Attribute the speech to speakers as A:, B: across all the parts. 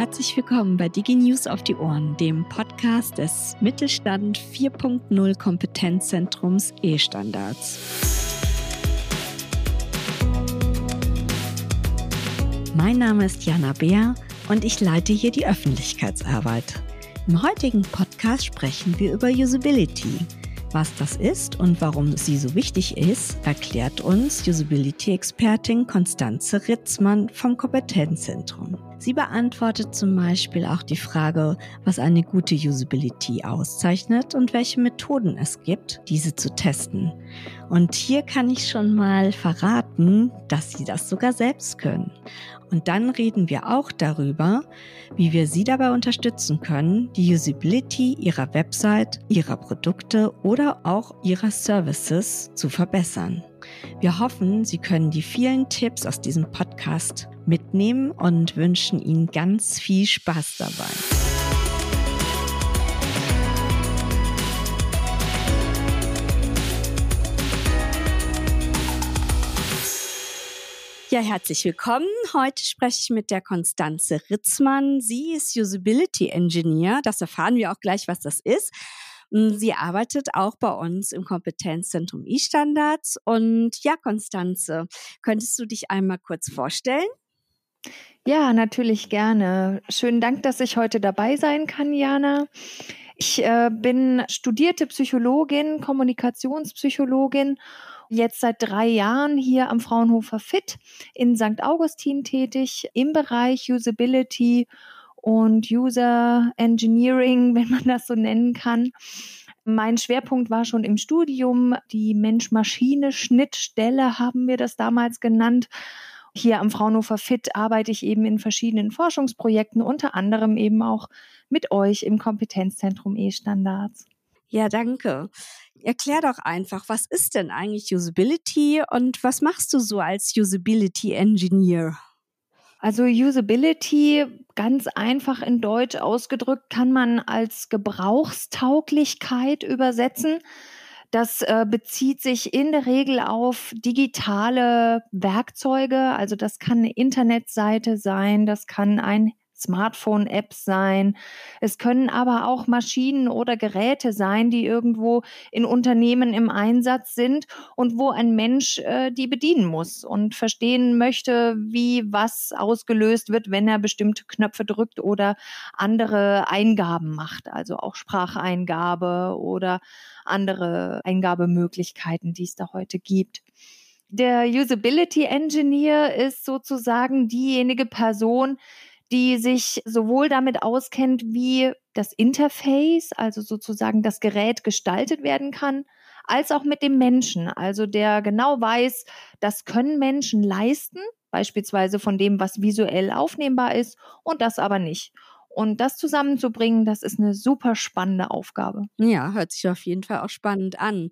A: Herzlich willkommen bei DigiNews auf die Ohren, dem Podcast des Mittelstand 4.0 Kompetenzzentrums E-Standards. Mein Name ist Jana Beer und ich leite hier die Öffentlichkeitsarbeit. Im heutigen Podcast sprechen wir über Usability. Was das ist und warum sie so wichtig ist, erklärt uns Usability-Expertin Konstanze Ritzmann vom Kompetenzzentrum. Sie beantwortet zum Beispiel auch die Frage, was eine gute Usability auszeichnet und welche Methoden es gibt, diese zu testen. Und hier kann ich schon mal verraten, dass Sie das sogar selbst können. Und dann reden wir auch darüber, wie wir Sie dabei unterstützen können, die Usability Ihrer Website, Ihrer Produkte oder auch Ihrer Services zu verbessern. Wir hoffen, Sie können die vielen Tipps aus diesem Podcast mitnehmen und wünschen Ihnen ganz viel Spaß dabei. Ja, herzlich willkommen. Heute spreche ich mit der Konstanze Ritzmann. Sie ist Usability Engineer. Das erfahren wir auch gleich, was das ist. Hm, sie arbeitet auch bei uns im Kompetenzzentrum E-Standards. Und ja, Konstanze, könntest du dich einmal kurz vorstellen?
B: Ja, natürlich gerne. Schönen Dank, dass ich heute dabei sein kann, Jana. Ich äh, bin studierte Psychologin, Kommunikationspsychologin, jetzt seit drei Jahren hier am Fraunhofer Fit in St. Augustin tätig im Bereich Usability und User Engineering, wenn man das so nennen kann. Mein Schwerpunkt war schon im Studium die Mensch-Maschine-Schnittstelle, haben wir das damals genannt. Hier am Fraunhofer Fit arbeite ich eben in verschiedenen Forschungsprojekten, unter anderem eben auch mit euch im Kompetenzzentrum E-Standards.
A: Ja, danke. Erklär doch einfach, was ist denn eigentlich Usability und was machst du so als Usability Engineer?
B: Also Usability, ganz einfach in Deutsch ausgedrückt, kann man als Gebrauchstauglichkeit übersetzen. Das äh, bezieht sich in der Regel auf digitale Werkzeuge. Also das kann eine Internetseite sein, das kann ein Smartphone-Apps sein. Es können aber auch Maschinen oder Geräte sein, die irgendwo in Unternehmen im Einsatz sind und wo ein Mensch äh, die bedienen muss und verstehen möchte, wie was ausgelöst wird, wenn er bestimmte Knöpfe drückt oder andere Eingaben macht, also auch Spracheingabe oder andere Eingabemöglichkeiten, die es da heute gibt. Der Usability Engineer ist sozusagen diejenige Person, die sich sowohl damit auskennt, wie das Interface, also sozusagen das Gerät gestaltet werden kann, als auch mit dem Menschen, also der genau weiß, das können Menschen leisten, beispielsweise von dem, was visuell aufnehmbar ist und das aber nicht. Und das zusammenzubringen, das ist eine super spannende Aufgabe.
A: Ja, hört sich auf jeden Fall auch spannend an.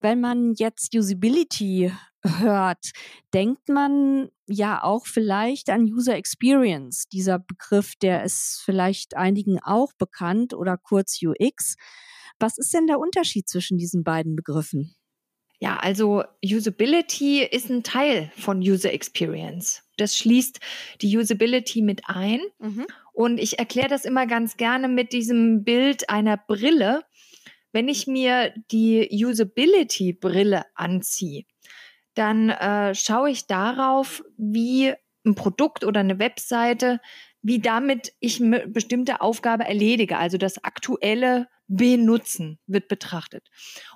A: Wenn man jetzt Usability hört, denkt man ja auch vielleicht an User Experience. Dieser Begriff, der ist vielleicht einigen auch bekannt oder kurz UX. Was ist denn der Unterschied zwischen diesen beiden Begriffen?
B: Ja, also Usability ist ein Teil von User Experience. Das schließt die Usability mit ein. Mhm. Und ich erkläre das immer ganz gerne mit diesem Bild einer Brille. Wenn ich mir die Usability-Brille anziehe, dann äh, schaue ich darauf, wie ein Produkt oder eine Webseite, wie damit ich eine bestimmte Aufgabe erledige. Also das aktuelle Benutzen wird betrachtet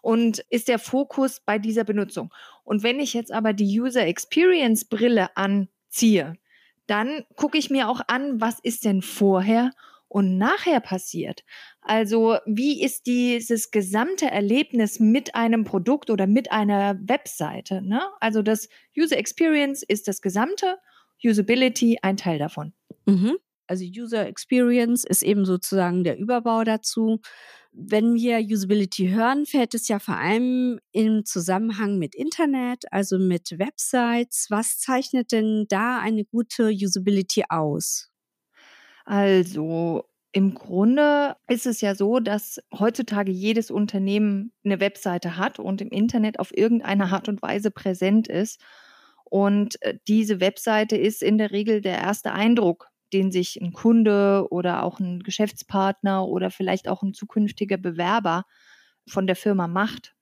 B: und ist der Fokus bei dieser Benutzung. Und wenn ich jetzt aber die User Experience Brille anziehe, dann gucke ich mir auch an, was ist denn vorher und nachher passiert. Also wie ist dieses gesamte Erlebnis mit einem Produkt oder mit einer Webseite? Ne? Also das User Experience ist das gesamte, Usability ein Teil davon.
A: Mhm. Also User Experience ist eben sozusagen der Überbau dazu. Wenn wir Usability hören, fällt es ja vor allem im Zusammenhang mit Internet, also mit Websites. Was zeichnet denn da eine gute Usability aus?
B: Also im Grunde ist es ja so, dass heutzutage jedes Unternehmen eine Webseite hat und im Internet auf irgendeine Art und Weise präsent ist. Und äh, diese Webseite ist in der Regel der erste Eindruck, den sich ein Kunde oder auch ein Geschäftspartner oder vielleicht auch ein zukünftiger Bewerber von der Firma macht.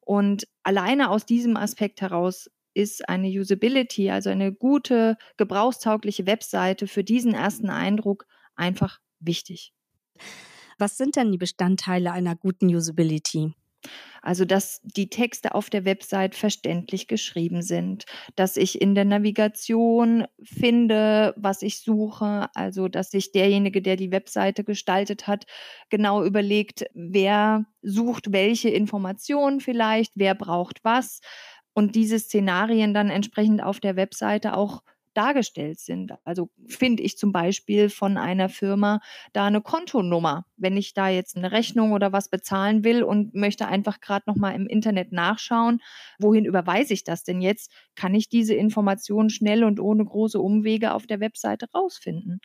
B: Und alleine aus diesem Aspekt heraus ist eine Usability, also eine gute, gebrauchstaugliche Webseite für diesen ersten Eindruck einfach wichtig.
A: Was sind denn die Bestandteile einer guten Usability?
B: Also, dass die Texte auf der Website verständlich geschrieben sind, dass ich in der Navigation finde, was ich suche, also dass sich derjenige, der die Webseite gestaltet hat, genau überlegt, wer sucht welche Informationen vielleicht, wer braucht was und diese Szenarien dann entsprechend auf der Webseite auch dargestellt sind. Also finde ich zum Beispiel von einer Firma da eine Kontonummer. Wenn ich da jetzt eine Rechnung oder was bezahlen will und möchte einfach gerade noch mal im Internet nachschauen, wohin überweise ich das denn jetzt, kann ich diese Informationen schnell und ohne große Umwege auf der Webseite rausfinden.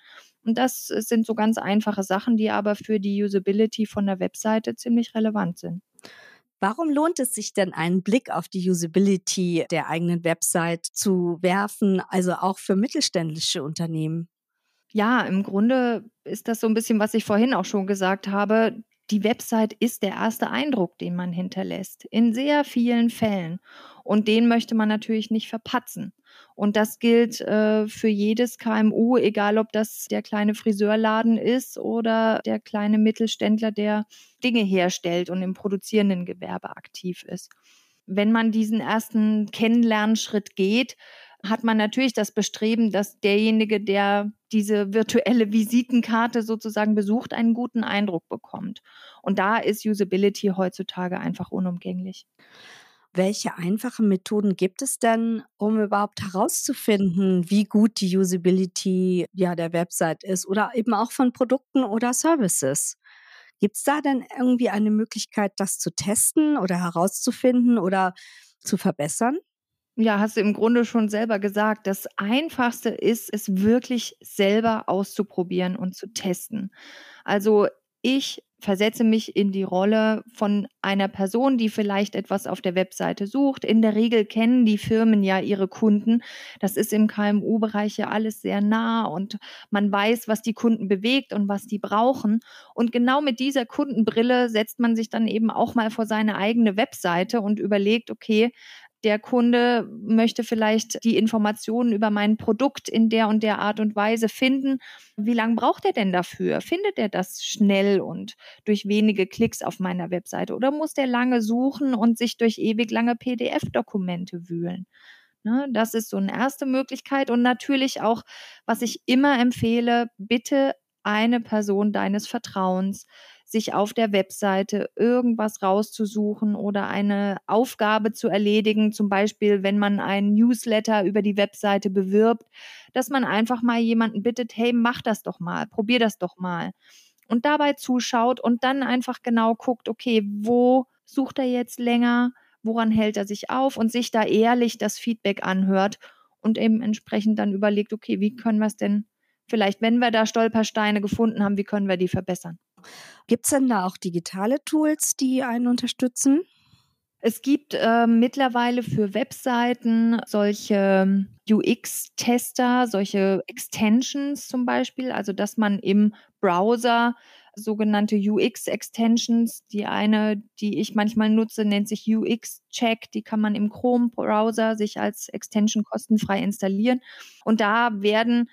B: Und das sind so ganz einfache Sachen, die aber für die Usability von der Webseite ziemlich relevant sind.
A: Warum lohnt es sich denn, einen Blick auf die Usability der eigenen Website zu werfen, also auch für mittelständische Unternehmen?
B: Ja, im Grunde ist das so ein bisschen, was ich vorhin auch schon gesagt habe die Website ist der erste Eindruck, den man hinterlässt, in sehr vielen Fällen. Und den möchte man natürlich nicht verpatzen. Und das gilt äh, für jedes KMU, egal ob das der kleine Friseurladen ist oder der kleine Mittelständler, der Dinge herstellt und im produzierenden Gewerbe aktiv ist. Wenn man diesen ersten Kennenlernschritt geht, hat man natürlich das Bestreben, dass derjenige, der diese virtuelle Visitenkarte sozusagen besucht, einen guten Eindruck bekommt. Und da ist Usability heutzutage einfach unumgänglich.
A: Welche einfachen Methoden gibt es denn, um überhaupt herauszufinden, wie gut die Usability ja, der Website ist oder eben auch von Produkten oder Services? Gibt es da denn irgendwie eine Möglichkeit, das zu testen oder herauszufinden oder zu verbessern?
B: Ja, hast du im Grunde schon selber gesagt. Das Einfachste ist, es wirklich selber auszuprobieren und zu testen. Also ich versetze mich in die Rolle von einer Person, die vielleicht etwas auf der Webseite sucht. In der Regel kennen die Firmen ja ihre Kunden. Das ist im KMU-Bereich ja alles sehr nah und man weiß, was die Kunden bewegt und was die brauchen. Und genau mit dieser Kundenbrille setzt man sich dann eben auch mal vor seine eigene Webseite und überlegt, okay, der Kunde möchte vielleicht die Informationen über mein Produkt in der und der Art und Weise finden. Wie lange braucht er denn dafür? Findet er das schnell und durch wenige Klicks auf meiner Webseite? Oder muss der lange suchen und sich durch ewig lange PDF-Dokumente wühlen? Ne, das ist so eine erste Möglichkeit. Und natürlich auch, was ich immer empfehle, bitte eine Person deines Vertrauens, sich auf der Webseite irgendwas rauszusuchen oder eine Aufgabe zu erledigen, zum Beispiel wenn man einen Newsletter über die Webseite bewirbt, dass man einfach mal jemanden bittet, hey, mach das doch mal, probier das doch mal. Und dabei zuschaut und dann einfach genau guckt, okay, wo sucht er jetzt länger, woran hält er sich auf und sich da ehrlich das Feedback anhört und eben entsprechend dann überlegt, okay, wie können wir es denn vielleicht, wenn wir da Stolpersteine gefunden haben, wie können wir die verbessern?
A: Gibt es denn da auch digitale Tools, die einen unterstützen?
B: Es gibt äh, mittlerweile für Webseiten solche UX-Tester, solche Extensions zum Beispiel, also dass man im Browser sogenannte UX-Extensions, die eine, die ich manchmal nutze, nennt sich UX-Check, die kann man im Chrome-Browser sich als Extension kostenfrei installieren. Und da werden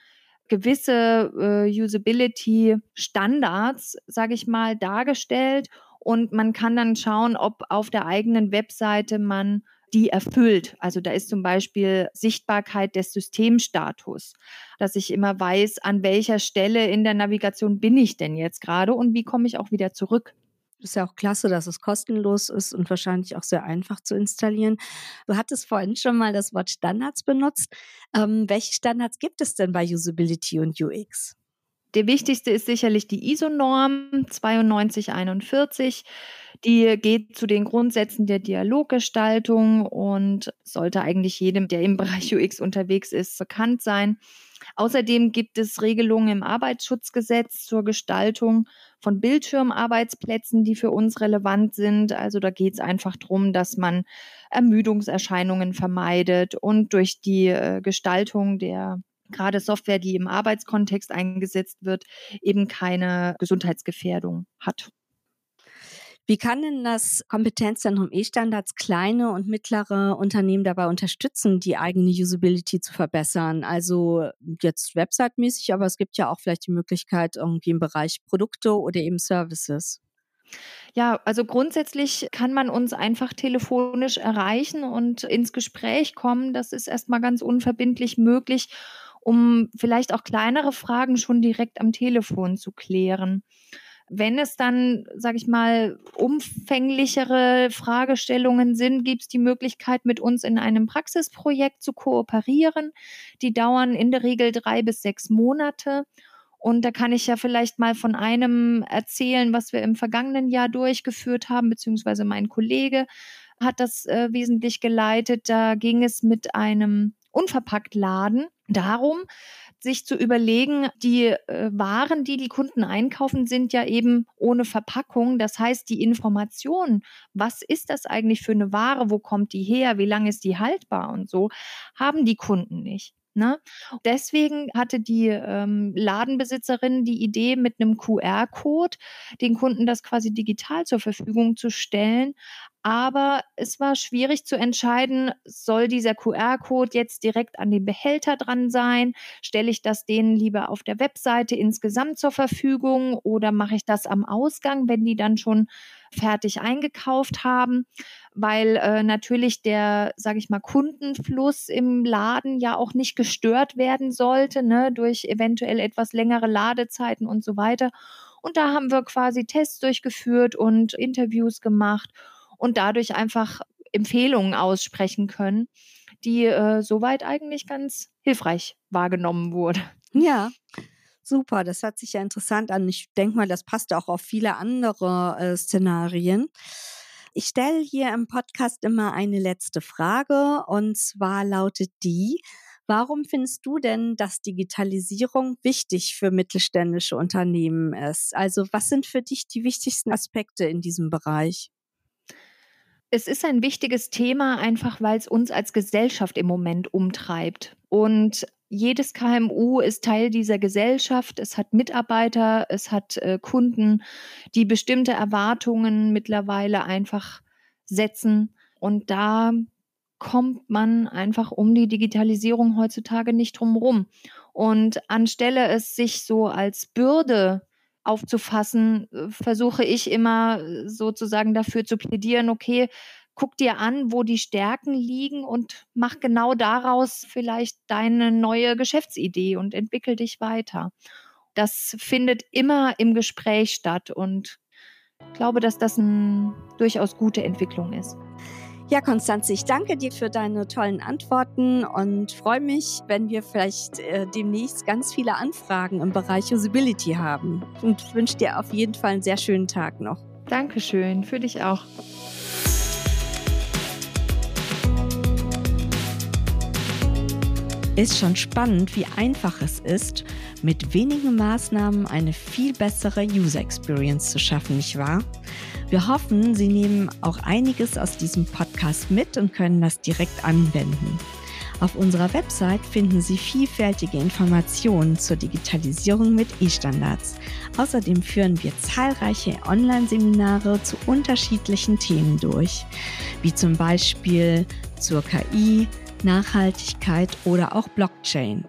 B: gewisse äh, Usability-Standards, sage ich mal, dargestellt und man kann dann schauen, ob auf der eigenen Webseite man die erfüllt. Also da ist zum Beispiel Sichtbarkeit des Systemstatus, dass ich immer weiß, an welcher Stelle in der Navigation bin ich denn jetzt gerade und wie komme ich auch wieder zurück.
A: Ist ja auch klasse, dass es kostenlos ist und wahrscheinlich auch sehr einfach zu installieren. Du hattest vorhin schon mal das Wort Standards benutzt. Ähm, welche Standards gibt es denn bei Usability und UX?
B: Der wichtigste ist sicherlich die ISO-Norm 9241. Die geht zu den Grundsätzen der Dialoggestaltung und sollte eigentlich jedem, der im Bereich UX unterwegs ist, bekannt sein. Außerdem gibt es Regelungen im Arbeitsschutzgesetz zur Gestaltung von Bildschirmarbeitsplätzen, die für uns relevant sind. Also da geht es einfach darum, dass man Ermüdungserscheinungen vermeidet und durch die äh, Gestaltung der gerade Software, die im Arbeitskontext eingesetzt wird, eben keine Gesundheitsgefährdung hat.
A: Wie kann denn das Kompetenzzentrum E-Standards kleine und mittlere Unternehmen dabei unterstützen, die eigene Usability zu verbessern? Also jetzt website-mäßig, aber es gibt ja auch vielleicht die Möglichkeit irgendwie im Bereich Produkte oder eben Services.
B: Ja, also grundsätzlich kann man uns einfach telefonisch erreichen und ins Gespräch kommen. Das ist erstmal ganz unverbindlich möglich, um vielleicht auch kleinere Fragen schon direkt am Telefon zu klären. Wenn es dann, sage ich mal, umfänglichere Fragestellungen sind, gibt es die Möglichkeit, mit uns in einem Praxisprojekt zu kooperieren. Die dauern in der Regel drei bis sechs Monate. Und da kann ich ja vielleicht mal von einem erzählen, was wir im vergangenen Jahr durchgeführt haben, beziehungsweise mein Kollege hat das äh, wesentlich geleitet. Da ging es mit einem Unverpacktladen darum, sich zu überlegen, die äh, Waren, die die Kunden einkaufen, sind ja eben ohne Verpackung. Das heißt, die Information, was ist das eigentlich für eine Ware, wo kommt die her, wie lange ist die haltbar und so, haben die Kunden nicht. Ne? Deswegen hatte die ähm, Ladenbesitzerin die Idee, mit einem QR-Code den Kunden das quasi digital zur Verfügung zu stellen. Aber es war schwierig zu entscheiden, soll dieser QR-Code jetzt direkt an den Behälter dran sein? Stelle ich das denen lieber auf der Webseite insgesamt zur Verfügung oder mache ich das am Ausgang, wenn die dann schon fertig eingekauft haben? Weil äh, natürlich der, sage ich mal, Kundenfluss im Laden ja auch nicht gestört werden sollte, ne, durch eventuell etwas längere Ladezeiten und so weiter. Und da haben wir quasi Tests durchgeführt und Interviews gemacht und dadurch einfach Empfehlungen aussprechen können, die äh, soweit eigentlich ganz hilfreich wahrgenommen wurden.
A: Ja, super. Das hört sich ja interessant an. Ich denke mal, das passt auch auf viele andere äh, Szenarien. Ich stelle hier im Podcast immer eine letzte Frage und zwar lautet die, Warum findest du denn, dass Digitalisierung wichtig für mittelständische Unternehmen ist? Also was sind für dich die wichtigsten Aspekte in diesem Bereich?
B: Es ist ein wichtiges Thema, einfach weil es uns als Gesellschaft im Moment umtreibt. Und jedes KMU ist Teil dieser Gesellschaft. Es hat Mitarbeiter, es hat äh, Kunden, die bestimmte Erwartungen mittlerweile einfach setzen. Und da kommt man einfach um die Digitalisierung heutzutage nicht drum rum. Und anstelle es sich so als Bürde aufzufassen, äh, versuche ich immer äh, sozusagen dafür zu plädieren, okay, guck dir an, wo die Stärken liegen und mach genau daraus vielleicht deine neue Geschäftsidee und entwickel dich weiter. Das findet immer im Gespräch statt und glaube, dass das eine durchaus gute Entwicklung ist.
A: Ja, Konstanze, ich danke dir für deine tollen Antworten und freue mich, wenn wir vielleicht äh, demnächst ganz viele Anfragen im Bereich Usability haben. Und wünsche dir auf jeden Fall einen sehr schönen Tag noch.
B: Dankeschön, für dich auch.
A: Ist schon spannend, wie einfach es ist, mit wenigen Maßnahmen eine viel bessere User Experience zu schaffen, nicht wahr? Wir hoffen, Sie nehmen auch einiges aus diesem Podcast mit und können das direkt anwenden. Auf unserer Website finden Sie vielfältige Informationen zur Digitalisierung mit E-Standards. Außerdem führen wir zahlreiche Online-Seminare zu unterschiedlichen Themen durch, wie zum Beispiel zur KI, Nachhaltigkeit oder auch Blockchain.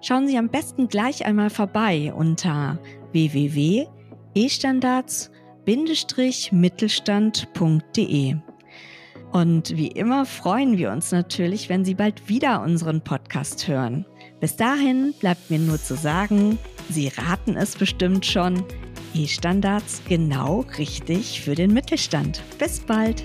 A: Schauen Sie am besten gleich einmal vorbei unter www.estandards-mittelstand.de. Und wie immer freuen wir uns natürlich, wenn Sie bald wieder unseren Podcast hören. Bis dahin bleibt mir nur zu sagen, Sie raten es bestimmt schon, E-Standards genau richtig für den Mittelstand. Bis bald!